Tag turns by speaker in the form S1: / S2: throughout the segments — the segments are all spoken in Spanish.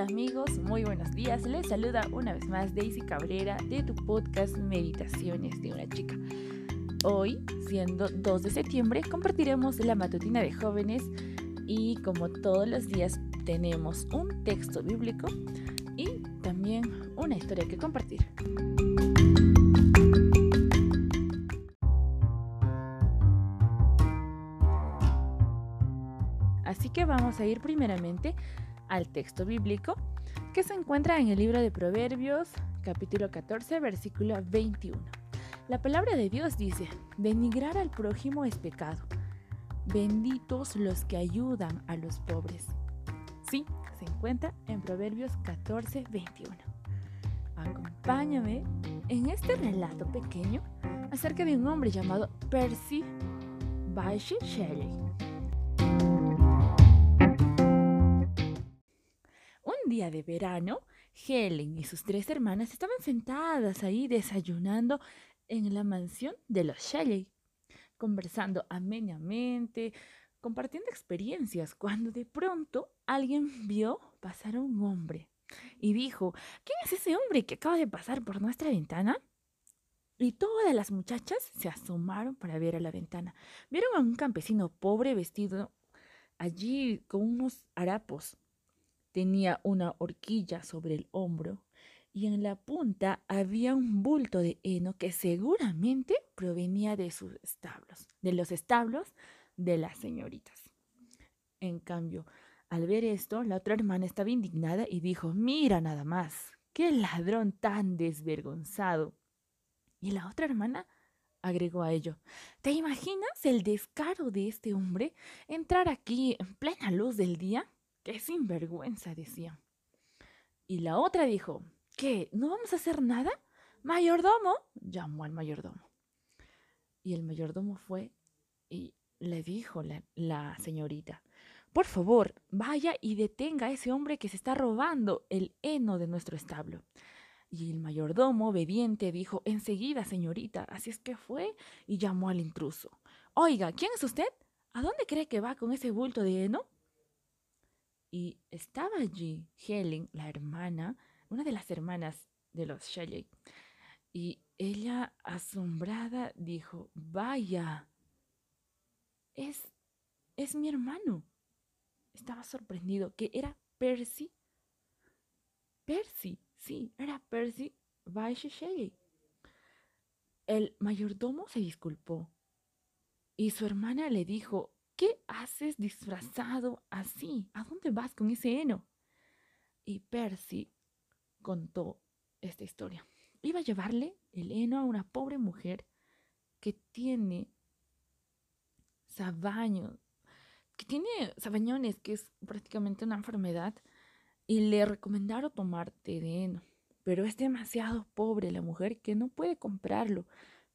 S1: Amigos, muy buenos días. Les saluda una vez más Daisy Cabrera de tu podcast Meditaciones de una chica. Hoy, siendo 2 de septiembre, compartiremos la matutina de jóvenes y como todos los días tenemos un texto bíblico y también una historia que compartir. Así que vamos a ir primeramente al texto bíblico que se encuentra en el libro de Proverbios capítulo 14 versículo 21. La palabra de Dios dice, denigrar al prójimo es pecado. Benditos los que ayudan a los pobres. Sí, se encuentra en Proverbios 14, 21. Acompáñame en este relato pequeño acerca de un hombre llamado Percy Bysshe Shelley día de verano, Helen y sus tres hermanas estaban sentadas ahí desayunando en la mansión de los Shelley, conversando amenamente, compartiendo experiencias, cuando de pronto alguien vio pasar a un hombre y dijo, ¿quién es ese hombre que acaba de pasar por nuestra ventana? Y todas las muchachas se asomaron para ver a la ventana. Vieron a un campesino pobre vestido allí con unos harapos Tenía una horquilla sobre el hombro y en la punta había un bulto de heno que seguramente provenía de sus establos, de los establos de las señoritas. En cambio, al ver esto, la otra hermana estaba indignada y dijo, mira nada más, qué ladrón tan desvergonzado. Y la otra hermana agregó a ello, ¿te imaginas el descaro de este hombre entrar aquí en plena luz del día? ¡Qué sinvergüenza! decía. Y la otra dijo, ¿qué? ¿No vamos a hacer nada? Mayordomo, llamó al mayordomo. Y el mayordomo fue y le dijo la, la señorita, por favor, vaya y detenga a ese hombre que se está robando el heno de nuestro establo. Y el mayordomo, obediente, dijo, enseguida, señorita. Así es que fue y llamó al intruso. Oiga, ¿quién es usted? ¿A dónde cree que va con ese bulto de heno? Y estaba allí Helen, la hermana, una de las hermanas de los Shelley. Y ella, asombrada, dijo, vaya, es, es mi hermano. Estaba sorprendido que era Percy. Percy, sí, era Percy Bysshe Shelley. El mayordomo se disculpó y su hermana le dijo, ¿Qué haces disfrazado así? ¿A dónde vas con ese heno? Y Percy contó esta historia. Iba a llevarle el heno a una pobre mujer que tiene sabaños, que tiene sabañones, que es prácticamente una enfermedad, y le recomendaron tomar té de heno. Pero es demasiado pobre la mujer que no puede comprarlo.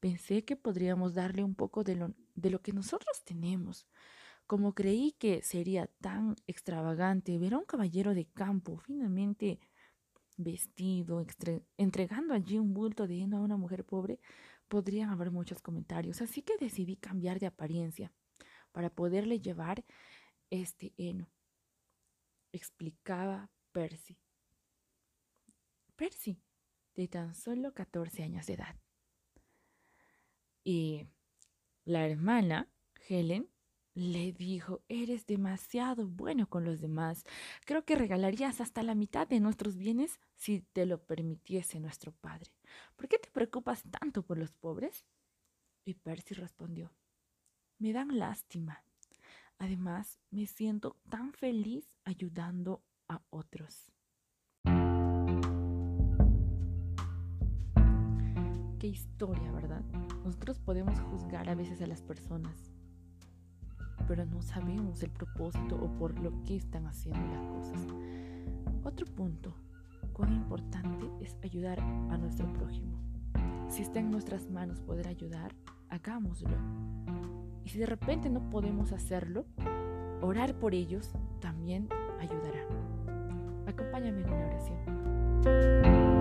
S1: Pensé que podríamos darle un poco de lo, de lo que nosotros tenemos. Como creí que sería tan extravagante ver a un caballero de campo finamente vestido, entregando allí un bulto de heno a una mujer pobre, podrían haber muchos comentarios. Así que decidí cambiar de apariencia para poderle llevar este heno. Explicaba Percy. Percy, de tan solo 14 años de edad. Y la hermana, Helen, le dijo, eres demasiado bueno con los demás. Creo que regalarías hasta la mitad de nuestros bienes si te lo permitiese nuestro padre. ¿Por qué te preocupas tanto por los pobres? Y Percy respondió, me dan lástima. Además, me siento tan feliz ayudando a otros. Qué historia, ¿verdad? Nosotros podemos juzgar a veces a las personas pero no sabemos el propósito o por lo que están haciendo las cosas. Otro punto, cuán importante es ayudar a nuestro prójimo. Si está en nuestras manos poder ayudar, hagámoslo. Y si de repente no podemos hacerlo, orar por ellos también ayudará. Acompáñame en una oración.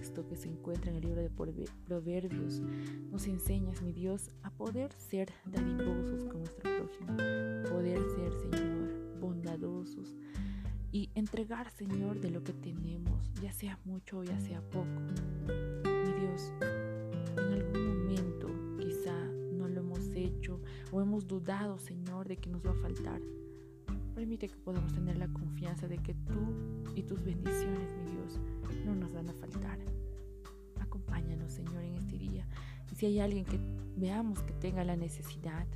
S1: Texto que se encuentra en el libro de Proverbios, nos enseñas, mi Dios, a poder ser dadivosos con nuestro prójimo, poder ser, Señor, bondadosos y entregar, Señor, de lo que tenemos, ya sea mucho o ya sea poco. Mi Dios, en algún momento quizá no lo hemos hecho o hemos dudado, Señor, de que nos va a faltar. Permite que podamos tener la confianza de que tú y tus bendiciones, mi Dios, no nos van a faltar. Acompáñanos, Señor, en este día. Y si hay alguien que veamos que tenga la necesidad,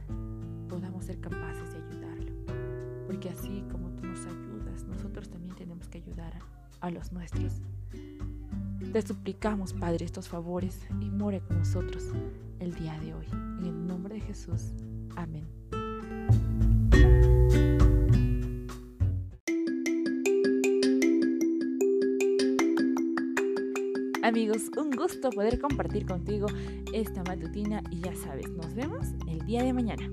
S1: podamos ser capaces de ayudarlo. Porque así como tú nos ayudas, nosotros también tenemos que ayudar a, los nuestros. Te suplicamos, Padre, estos favores y more con nosotros el día de hoy. En el nombre de Jesús. Amén. Amigos, un gusto poder compartir contigo esta matutina y ya sabes, nos vemos el día de mañana.